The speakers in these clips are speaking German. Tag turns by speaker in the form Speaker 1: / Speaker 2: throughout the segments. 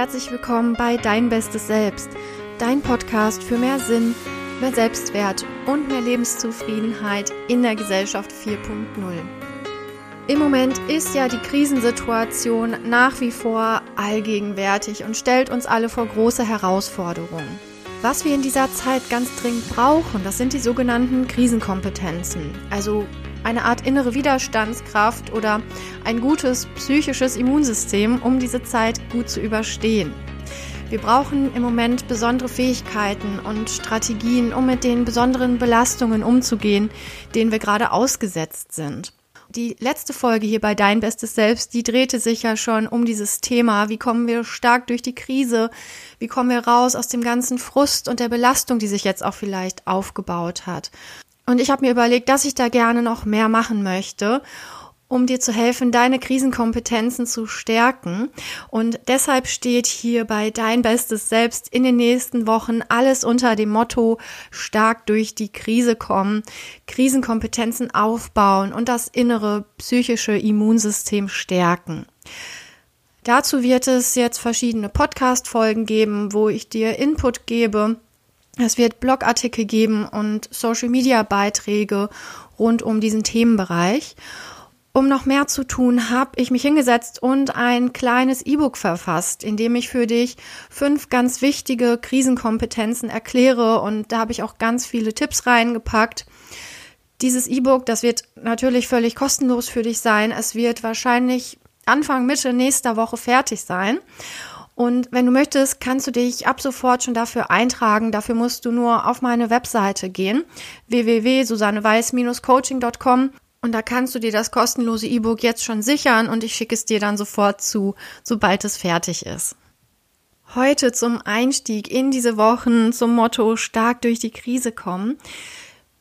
Speaker 1: herzlich willkommen bei Dein Bestes Selbst, dein Podcast für mehr Sinn, mehr Selbstwert und mehr Lebenszufriedenheit in der Gesellschaft 4.0. Im Moment ist ja die Krisensituation nach wie vor allgegenwärtig und stellt uns alle vor große Herausforderungen. Was wir in dieser Zeit ganz dringend brauchen, das sind die sogenannten Krisenkompetenzen, also eine Art innere Widerstandskraft oder ein gutes psychisches Immunsystem, um diese Zeit gut zu überstehen. Wir brauchen im Moment besondere Fähigkeiten und Strategien, um mit den besonderen Belastungen umzugehen, denen wir gerade ausgesetzt sind. Die letzte Folge hier bei Dein Bestes Selbst, die drehte sich ja schon um dieses Thema. Wie kommen wir stark durch die Krise? Wie kommen wir raus aus dem ganzen Frust und der Belastung, die sich jetzt auch vielleicht aufgebaut hat? Und ich habe mir überlegt, dass ich da gerne noch mehr machen möchte um dir zu helfen, deine Krisenkompetenzen zu stärken. Und deshalb steht hier bei Dein Bestes Selbst in den nächsten Wochen alles unter dem Motto stark durch die Krise kommen, Krisenkompetenzen aufbauen und das innere psychische Immunsystem stärken. Dazu wird es jetzt verschiedene Podcast-Folgen geben, wo ich dir Input gebe es wird Blogartikel geben und Social-Media-Beiträge rund um diesen Themenbereich. Um noch mehr zu tun, habe ich mich hingesetzt und ein kleines E-Book verfasst, in dem ich für dich fünf ganz wichtige Krisenkompetenzen erkläre und da habe ich auch ganz viele Tipps reingepackt. Dieses E-Book, das wird natürlich völlig kostenlos für dich sein. Es wird wahrscheinlich Anfang, Mitte nächster Woche fertig sein. Und wenn du möchtest, kannst du dich ab sofort schon dafür eintragen. Dafür musst du nur auf meine Webseite gehen, www.susanneweiß-coaching.com und da kannst du dir das kostenlose E-Book jetzt schon sichern und ich schicke es dir dann sofort zu, sobald es fertig ist. Heute zum Einstieg in diese Wochen zum Motto stark durch die Krise kommen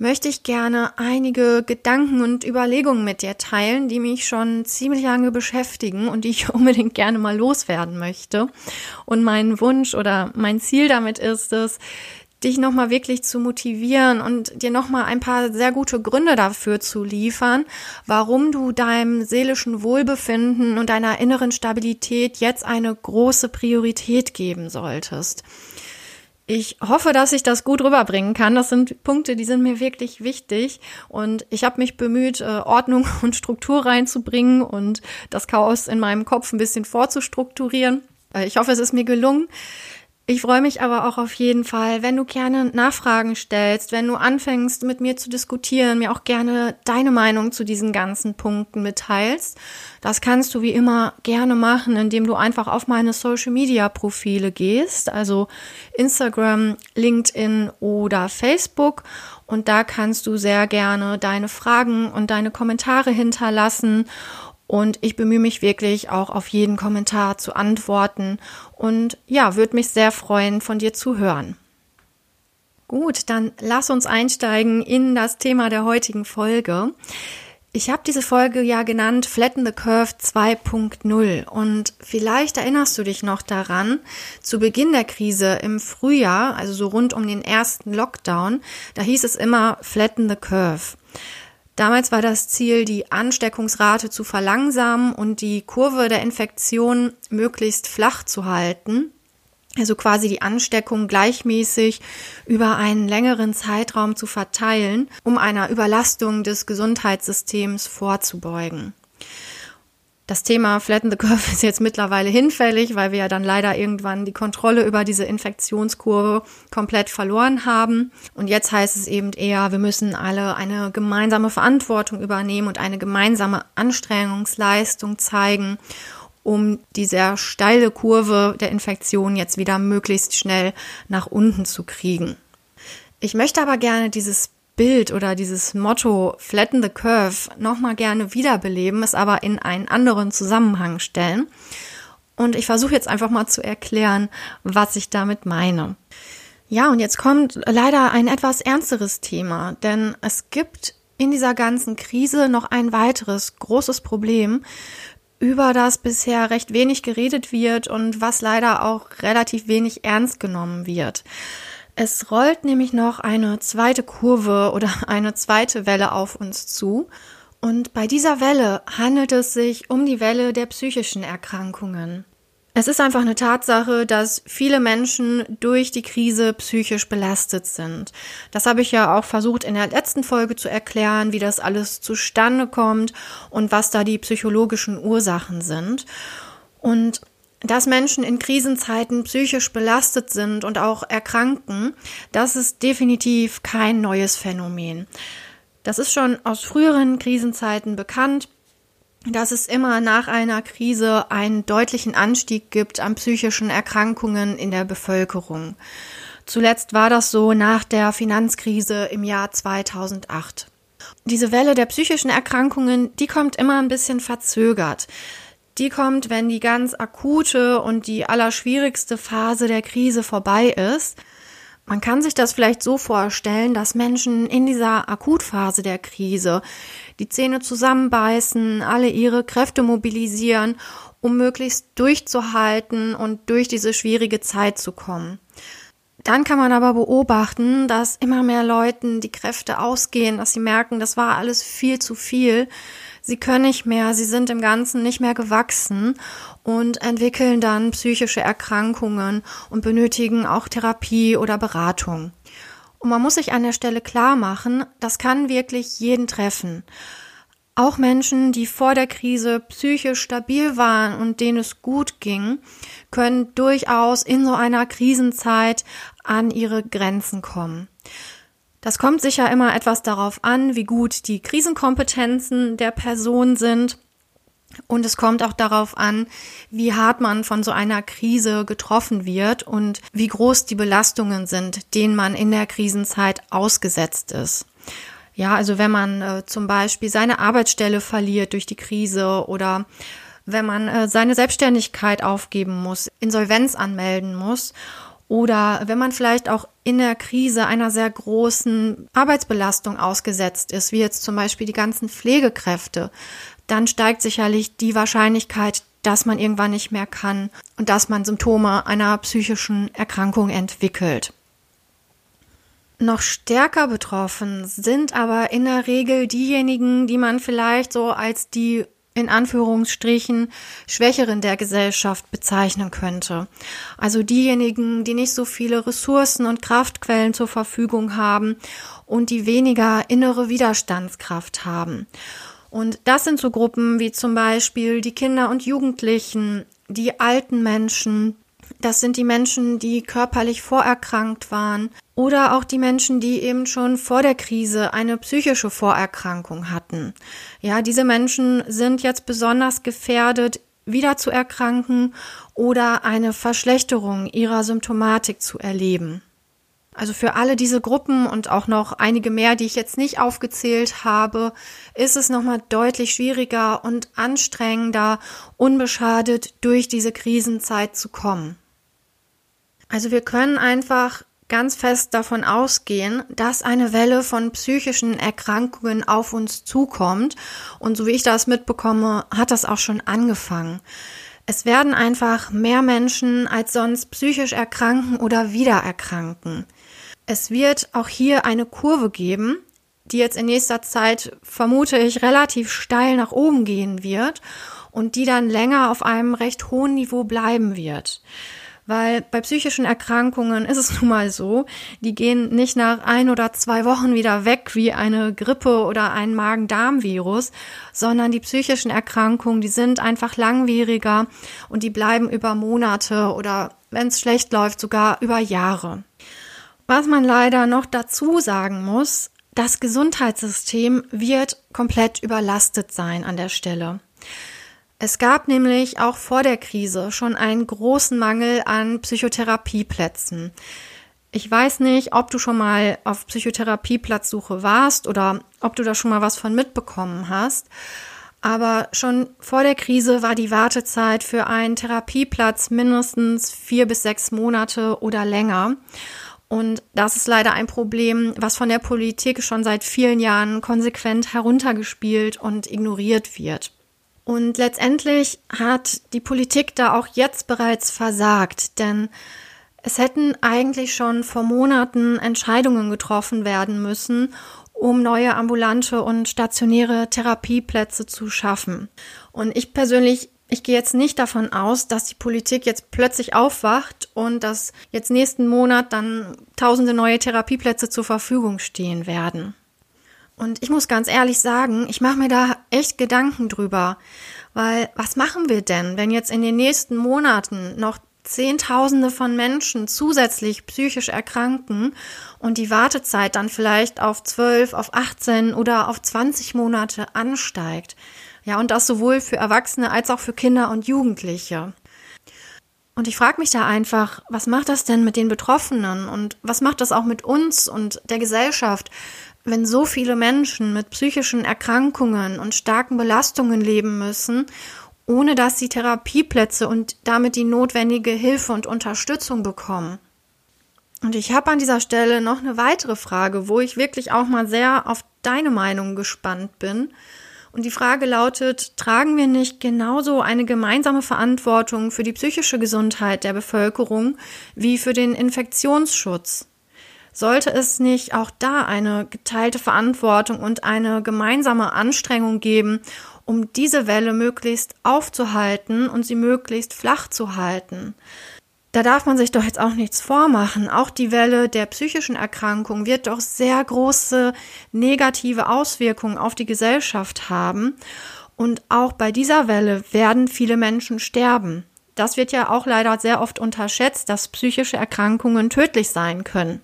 Speaker 1: möchte ich gerne einige Gedanken und Überlegungen mit dir teilen, die mich schon ziemlich lange beschäftigen und die ich unbedingt gerne mal loswerden möchte. Und mein Wunsch oder mein Ziel damit ist es, dich nochmal wirklich zu motivieren und dir nochmal ein paar sehr gute Gründe dafür zu liefern, warum du deinem seelischen Wohlbefinden und deiner inneren Stabilität jetzt eine große Priorität geben solltest. Ich hoffe, dass ich das gut rüberbringen kann. Das sind Punkte, die sind mir wirklich wichtig. Und ich habe mich bemüht, äh, Ordnung und Struktur reinzubringen und das Chaos in meinem Kopf ein bisschen vorzustrukturieren. Äh, ich hoffe, es ist mir gelungen. Ich freue mich aber auch auf jeden Fall, wenn du gerne Nachfragen stellst, wenn du anfängst mit mir zu diskutieren, mir auch gerne deine Meinung zu diesen ganzen Punkten mitteilst. Das kannst du wie immer gerne machen, indem du einfach auf meine Social Media Profile gehst, also Instagram, LinkedIn oder Facebook. Und da kannst du sehr gerne deine Fragen und deine Kommentare hinterlassen und ich bemühe mich wirklich auch auf jeden Kommentar zu antworten und ja, würde mich sehr freuen, von dir zu hören. Gut, dann lass uns einsteigen in das Thema der heutigen Folge. Ich habe diese Folge ja genannt Flatten the Curve 2.0 und vielleicht erinnerst du dich noch daran, zu Beginn der Krise im Frühjahr, also so rund um den ersten Lockdown, da hieß es immer Flatten the Curve. Damals war das Ziel, die Ansteckungsrate zu verlangsamen und die Kurve der Infektion möglichst flach zu halten. Also quasi die Ansteckung gleichmäßig über einen längeren Zeitraum zu verteilen, um einer Überlastung des Gesundheitssystems vorzubeugen. Das Thema Flatten the Curve ist jetzt mittlerweile hinfällig, weil wir ja dann leider irgendwann die Kontrolle über diese Infektionskurve komplett verloren haben. Und jetzt heißt es eben eher, wir müssen alle eine gemeinsame Verantwortung übernehmen und eine gemeinsame Anstrengungsleistung zeigen, um die sehr steile Kurve der Infektion jetzt wieder möglichst schnell nach unten zu kriegen. Ich möchte aber gerne dieses Bild oder dieses Motto Flatten the Curve nochmal gerne wiederbeleben, es aber in einen anderen Zusammenhang stellen. Und ich versuche jetzt einfach mal zu erklären, was ich damit meine. Ja, und jetzt kommt leider ein etwas ernsteres Thema, denn es gibt in dieser ganzen Krise noch ein weiteres großes Problem, über das bisher recht wenig geredet wird und was leider auch relativ wenig ernst genommen wird. Es rollt nämlich noch eine zweite Kurve oder eine zweite Welle auf uns zu. Und bei dieser Welle handelt es sich um die Welle der psychischen Erkrankungen. Es ist einfach eine Tatsache, dass viele Menschen durch die Krise psychisch belastet sind. Das habe ich ja auch versucht in der letzten Folge zu erklären, wie das alles zustande kommt und was da die psychologischen Ursachen sind. Und dass Menschen in Krisenzeiten psychisch belastet sind und auch erkranken, das ist definitiv kein neues Phänomen. Das ist schon aus früheren Krisenzeiten bekannt dass es immer nach einer Krise einen deutlichen Anstieg gibt an psychischen Erkrankungen in der Bevölkerung. Zuletzt war das so nach der Finanzkrise im Jahr 2008. Diese Welle der psychischen Erkrankungen, die kommt immer ein bisschen verzögert. Die kommt, wenn die ganz akute und die allerschwierigste Phase der Krise vorbei ist. Man kann sich das vielleicht so vorstellen, dass Menschen in dieser Akutphase der Krise die Zähne zusammenbeißen, alle ihre Kräfte mobilisieren, um möglichst durchzuhalten und durch diese schwierige Zeit zu kommen. Dann kann man aber beobachten, dass immer mehr Leuten die Kräfte ausgehen, dass sie merken, das war alles viel zu viel. Sie können nicht mehr, sie sind im Ganzen nicht mehr gewachsen und entwickeln dann psychische Erkrankungen und benötigen auch Therapie oder Beratung. Und man muss sich an der Stelle klar machen, das kann wirklich jeden treffen. Auch Menschen, die vor der Krise psychisch stabil waren und denen es gut ging, können durchaus in so einer Krisenzeit an ihre Grenzen kommen. Das kommt sicher immer etwas darauf an, wie gut die Krisenkompetenzen der Person sind und es kommt auch darauf an, wie hart man von so einer Krise getroffen wird und wie groß die Belastungen sind, denen man in der Krisenzeit ausgesetzt ist. Ja, also wenn man äh, zum Beispiel seine Arbeitsstelle verliert durch die Krise oder wenn man äh, seine Selbstständigkeit aufgeben muss, Insolvenz anmelden muss oder wenn man vielleicht auch in der Krise einer sehr großen Arbeitsbelastung ausgesetzt ist, wie jetzt zum Beispiel die ganzen Pflegekräfte, dann steigt sicherlich die Wahrscheinlichkeit, dass man irgendwann nicht mehr kann und dass man Symptome einer psychischen Erkrankung entwickelt. Noch stärker betroffen sind aber in der Regel diejenigen, die man vielleicht so als die in Anführungsstrichen Schwächeren der Gesellschaft bezeichnen könnte. Also diejenigen, die nicht so viele Ressourcen und Kraftquellen zur Verfügung haben und die weniger innere Widerstandskraft haben. Und das sind so Gruppen wie zum Beispiel die Kinder und Jugendlichen, die alten Menschen, das sind die Menschen, die körperlich vorerkrankt waren oder auch die Menschen, die eben schon vor der Krise eine psychische Vorerkrankung hatten. Ja, diese Menschen sind jetzt besonders gefährdet, wieder zu erkranken oder eine Verschlechterung ihrer Symptomatik zu erleben. Also für alle diese Gruppen und auch noch einige mehr, die ich jetzt nicht aufgezählt habe, ist es nochmal deutlich schwieriger und anstrengender, unbeschadet durch diese Krisenzeit zu kommen. Also wir können einfach ganz fest davon ausgehen, dass eine Welle von psychischen Erkrankungen auf uns zukommt. Und so wie ich das mitbekomme, hat das auch schon angefangen. Es werden einfach mehr Menschen als sonst psychisch erkranken oder wieder erkranken. Es wird auch hier eine Kurve geben, die jetzt in nächster Zeit vermute ich relativ steil nach oben gehen wird und die dann länger auf einem recht hohen Niveau bleiben wird. Weil bei psychischen Erkrankungen ist es nun mal so, die gehen nicht nach ein oder zwei Wochen wieder weg wie eine Grippe oder ein Magen-Darm-Virus, sondern die psychischen Erkrankungen, die sind einfach langwieriger und die bleiben über Monate oder wenn es schlecht läuft, sogar über Jahre. Was man leider noch dazu sagen muss, das Gesundheitssystem wird komplett überlastet sein an der Stelle. Es gab nämlich auch vor der Krise schon einen großen Mangel an Psychotherapieplätzen. Ich weiß nicht, ob du schon mal auf Psychotherapieplatzsuche warst oder ob du da schon mal was von mitbekommen hast. Aber schon vor der Krise war die Wartezeit für einen Therapieplatz mindestens vier bis sechs Monate oder länger. Und das ist leider ein Problem, was von der Politik schon seit vielen Jahren konsequent heruntergespielt und ignoriert wird. Und letztendlich hat die Politik da auch jetzt bereits versagt, denn es hätten eigentlich schon vor Monaten Entscheidungen getroffen werden müssen, um neue ambulante und stationäre Therapieplätze zu schaffen. Und ich persönlich Ich gehe jetzt nicht davon aus, dass die Politik jetzt plötzlich aufwacht und dass jetzt nächsten Monat dann tausende neue Therapieplätze zur Verfügung stehen werden. Und ich muss ganz ehrlich sagen, ich mache mir da echt Gedanken drüber, weil was machen wir denn, wenn jetzt in den nächsten Monaten noch Zehntausende von Menschen zusätzlich psychisch erkranken und die Wartezeit dann vielleicht auf 12, auf 18 oder auf 20 Monate ansteigt. Ja, und das sowohl für Erwachsene als auch für Kinder und Jugendliche. Und ich frage mich da einfach, was macht das denn mit den Betroffenen und was macht das auch mit uns und der Gesellschaft, wenn so viele Menschen mit psychischen Erkrankungen und starken Belastungen leben müssen ohne dass sie Therapieplätze und damit die notwendige Hilfe und Unterstützung bekommen. Und ich habe an dieser Stelle noch eine weitere Frage, wo ich wirklich auch mal sehr auf deine Meinung gespannt bin. Und die Frage lautet, tragen wir nicht genauso eine gemeinsame Verantwortung für die psychische Gesundheit der Bevölkerung wie für den Infektionsschutz? Sollte es nicht auch da eine geteilte Verantwortung und eine gemeinsame Anstrengung geben, um diese Welle möglichst aufzuhalten und sie möglichst flach zu halten. Da darf man sich doch jetzt auch nichts vormachen. Auch die Welle der psychischen Erkrankung wird doch sehr große negative Auswirkungen auf die Gesellschaft haben. Und auch bei dieser Welle werden viele Menschen sterben. Das wird ja auch leider sehr oft unterschätzt, dass psychische Erkrankungen tödlich sein können.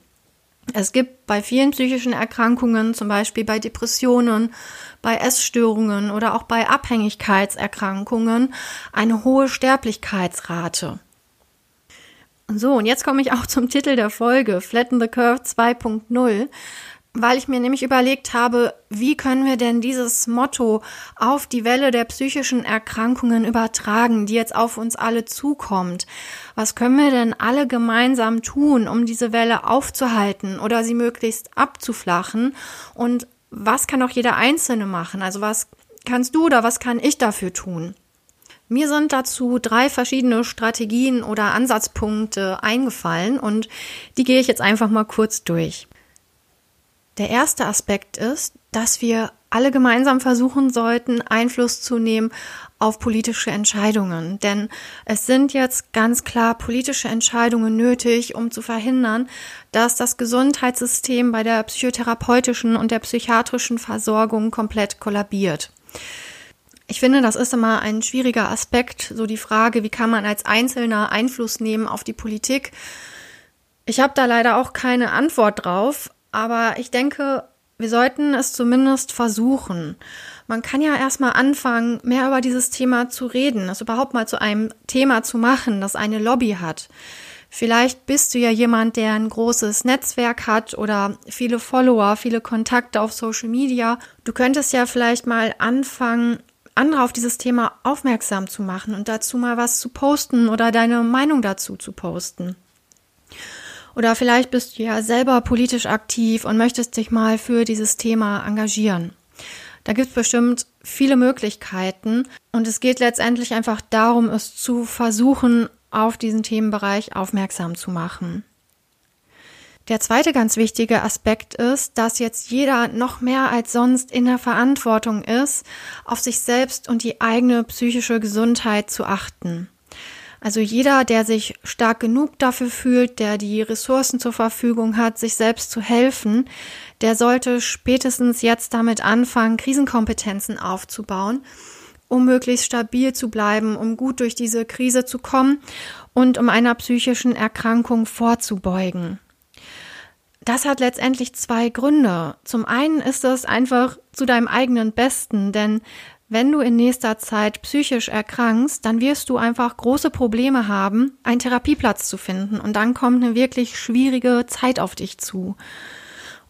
Speaker 1: Es gibt bei vielen psychischen Erkrankungen, zum Beispiel bei Depressionen, bei Essstörungen oder auch bei Abhängigkeitserkrankungen, eine hohe Sterblichkeitsrate. So, und jetzt komme ich auch zum Titel der Folge, Flatten the Curve 2.0 weil ich mir nämlich überlegt habe, wie können wir denn dieses Motto auf die Welle der psychischen Erkrankungen übertragen, die jetzt auf uns alle zukommt. Was können wir denn alle gemeinsam tun, um diese Welle aufzuhalten oder sie möglichst abzuflachen? Und was kann auch jeder Einzelne machen? Also was kannst du oder was kann ich dafür tun? Mir sind dazu drei verschiedene Strategien oder Ansatzpunkte eingefallen und die gehe ich jetzt einfach mal kurz durch. Der erste Aspekt ist, dass wir alle gemeinsam versuchen sollten, Einfluss zu nehmen auf politische Entscheidungen. Denn es sind jetzt ganz klar politische Entscheidungen nötig, um zu verhindern, dass das Gesundheitssystem bei der psychotherapeutischen und der psychiatrischen Versorgung komplett kollabiert. Ich finde, das ist immer ein schwieriger Aspekt, so die Frage, wie kann man als Einzelner Einfluss nehmen auf die Politik. Ich habe da leider auch keine Antwort drauf, aber ich denke, wir sollten es zumindest versuchen. Man kann ja erstmal anfangen, mehr über dieses Thema zu reden, es überhaupt mal zu einem Thema zu machen, das eine Lobby hat. Vielleicht bist du ja jemand, der ein großes Netzwerk hat oder viele Follower, viele Kontakte auf Social Media. Du könntest ja vielleicht mal anfangen, andere auf dieses Thema aufmerksam zu machen und dazu mal was zu posten oder deine Meinung dazu zu posten. Oder vielleicht bist du ja selber politisch aktiv und möchtest dich mal für dieses Thema engagieren. Da gibt es bestimmt viele Möglichkeiten und es geht letztendlich einfach darum, es zu versuchen, auf diesen Themenbereich aufmerksam zu machen. Der zweite ganz wichtige Aspekt ist, dass jetzt jeder noch mehr als sonst in der Verantwortung ist, auf sich selbst und die eigene psychische Gesundheit zu achten. Also jeder, der sich stark genug dafür fühlt, der die Ressourcen zur Verfügung hat, sich selbst zu helfen, der sollte spätestens jetzt damit anfangen, Krisenkompetenzen aufzubauen, um möglichst stabil zu bleiben, um gut durch diese Krise zu kommen und um einer psychischen Erkrankung vorzubeugen. Das hat letztendlich zwei Gründe. Zum einen ist es einfach zu deinem eigenen Besten, denn wenn du in nächster Zeit psychisch erkrankst, dann wirst du einfach große Probleme haben, einen Therapieplatz zu finden. Und dann kommt eine wirklich schwierige Zeit auf dich zu.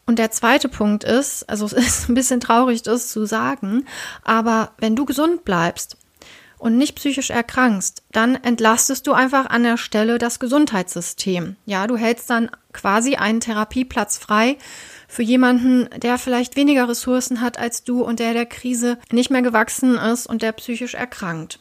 Speaker 1: Und der zweite Punkt ist, also es ist ein bisschen traurig, das zu sagen, aber wenn du gesund bleibst und nicht psychisch erkrankst, dann entlastest du einfach an der Stelle das Gesundheitssystem. Ja, du hältst dann quasi einen Therapieplatz frei für jemanden, der vielleicht weniger Ressourcen hat als du und der der Krise nicht mehr gewachsen ist und der psychisch erkrankt.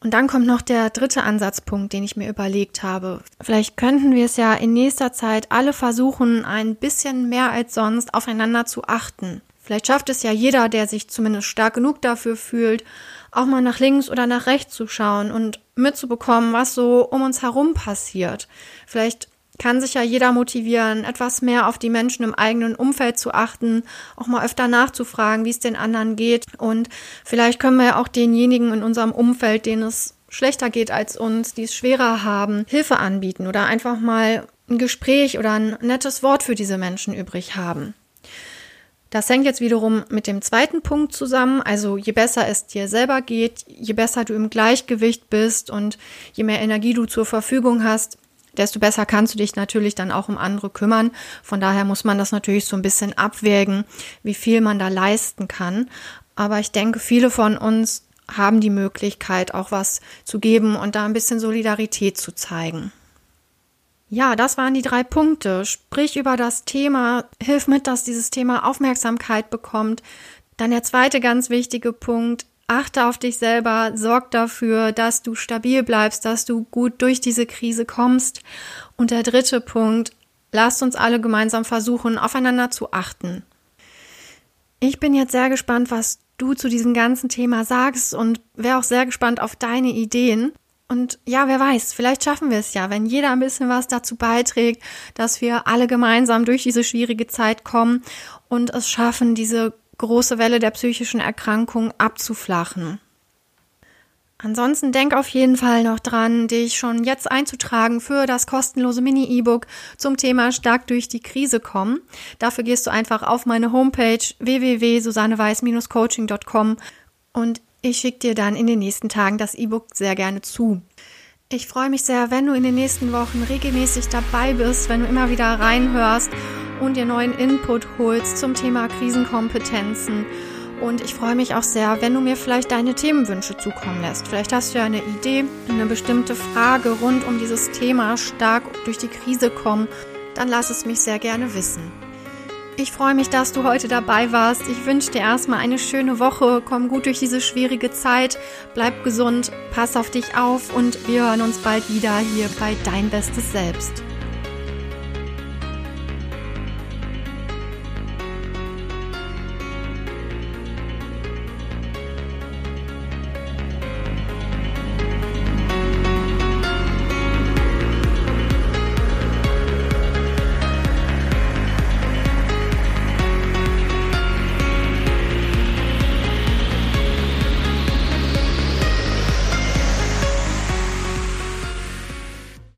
Speaker 1: Und dann kommt noch der dritte Ansatzpunkt, den ich mir überlegt habe. Vielleicht könnten wir es ja in nächster Zeit alle versuchen, ein bisschen mehr als sonst aufeinander zu achten. Vielleicht schafft es ja jeder, der sich zumindest stark genug dafür fühlt, auch mal nach links oder nach rechts zu schauen und mitzubekommen, was so um uns herum passiert. Vielleicht kann sich ja jeder motivieren, etwas mehr auf die Menschen im eigenen Umfeld zu achten, auch mal öfter nachzufragen, wie es den anderen geht. Und vielleicht können wir ja auch denjenigen in unserem Umfeld, denen es schlechter geht als uns, die es schwerer haben, Hilfe anbieten oder einfach mal ein Gespräch oder ein nettes Wort für diese Menschen übrig haben. Das hängt jetzt wiederum mit dem zweiten Punkt zusammen. Also je besser es dir selber geht, je besser du im Gleichgewicht bist und je mehr Energie du zur Verfügung hast, desto besser kannst du dich natürlich dann auch um andere kümmern. Von daher muss man das natürlich so ein bisschen abwägen, wie viel man da leisten kann. Aber ich denke, viele von uns haben die Möglichkeit, auch was zu geben und da ein bisschen Solidarität zu zeigen. Ja, das waren die drei Punkte. Sprich über das Thema, hilf mit, dass dieses Thema Aufmerksamkeit bekommt. Dann der zweite ganz wichtige Punkt, achte auf dich selber, sorg dafür, dass du stabil bleibst, dass du gut durch diese Krise kommst. Und der dritte Punkt, lasst uns alle gemeinsam versuchen, aufeinander zu achten. Ich bin jetzt sehr gespannt, was du zu diesem ganzen Thema sagst und wäre auch sehr gespannt auf deine Ideen. Und ja, wer weiß, vielleicht schaffen wir es ja, wenn jeder ein bisschen was dazu beiträgt, dass wir alle gemeinsam durch diese schwierige Zeit kommen und es schaffen, diese große Welle der psychischen Erkrankung abzuflachen. Ansonsten denk auf jeden Fall noch dran, dich schon jetzt einzutragen für das kostenlose Mini-E-Book zum Thema stark durch die Krise kommen. Dafür gehst du einfach auf meine Homepage www.susanneweiß-coaching.com und ich schicke dir dann in den nächsten Tagen das E-Book sehr gerne zu. Ich freue mich sehr, wenn du in den nächsten Wochen regelmäßig dabei bist, wenn du immer wieder reinhörst und dir neuen Input holst zum Thema Krisenkompetenzen und ich freue mich auch sehr, wenn du mir vielleicht deine Themenwünsche zukommen lässt. Vielleicht hast du ja eine Idee, eine bestimmte Frage rund um dieses Thema stark durch die Krise kommen. Dann lass es mich sehr gerne wissen. Ich freue mich, dass du heute dabei warst. Ich wünsche dir erstmal eine schöne Woche. Komm gut durch diese schwierige Zeit. Bleib gesund, pass auf dich auf und wir hören uns bald wieder hier bei Dein Bestes Selbst.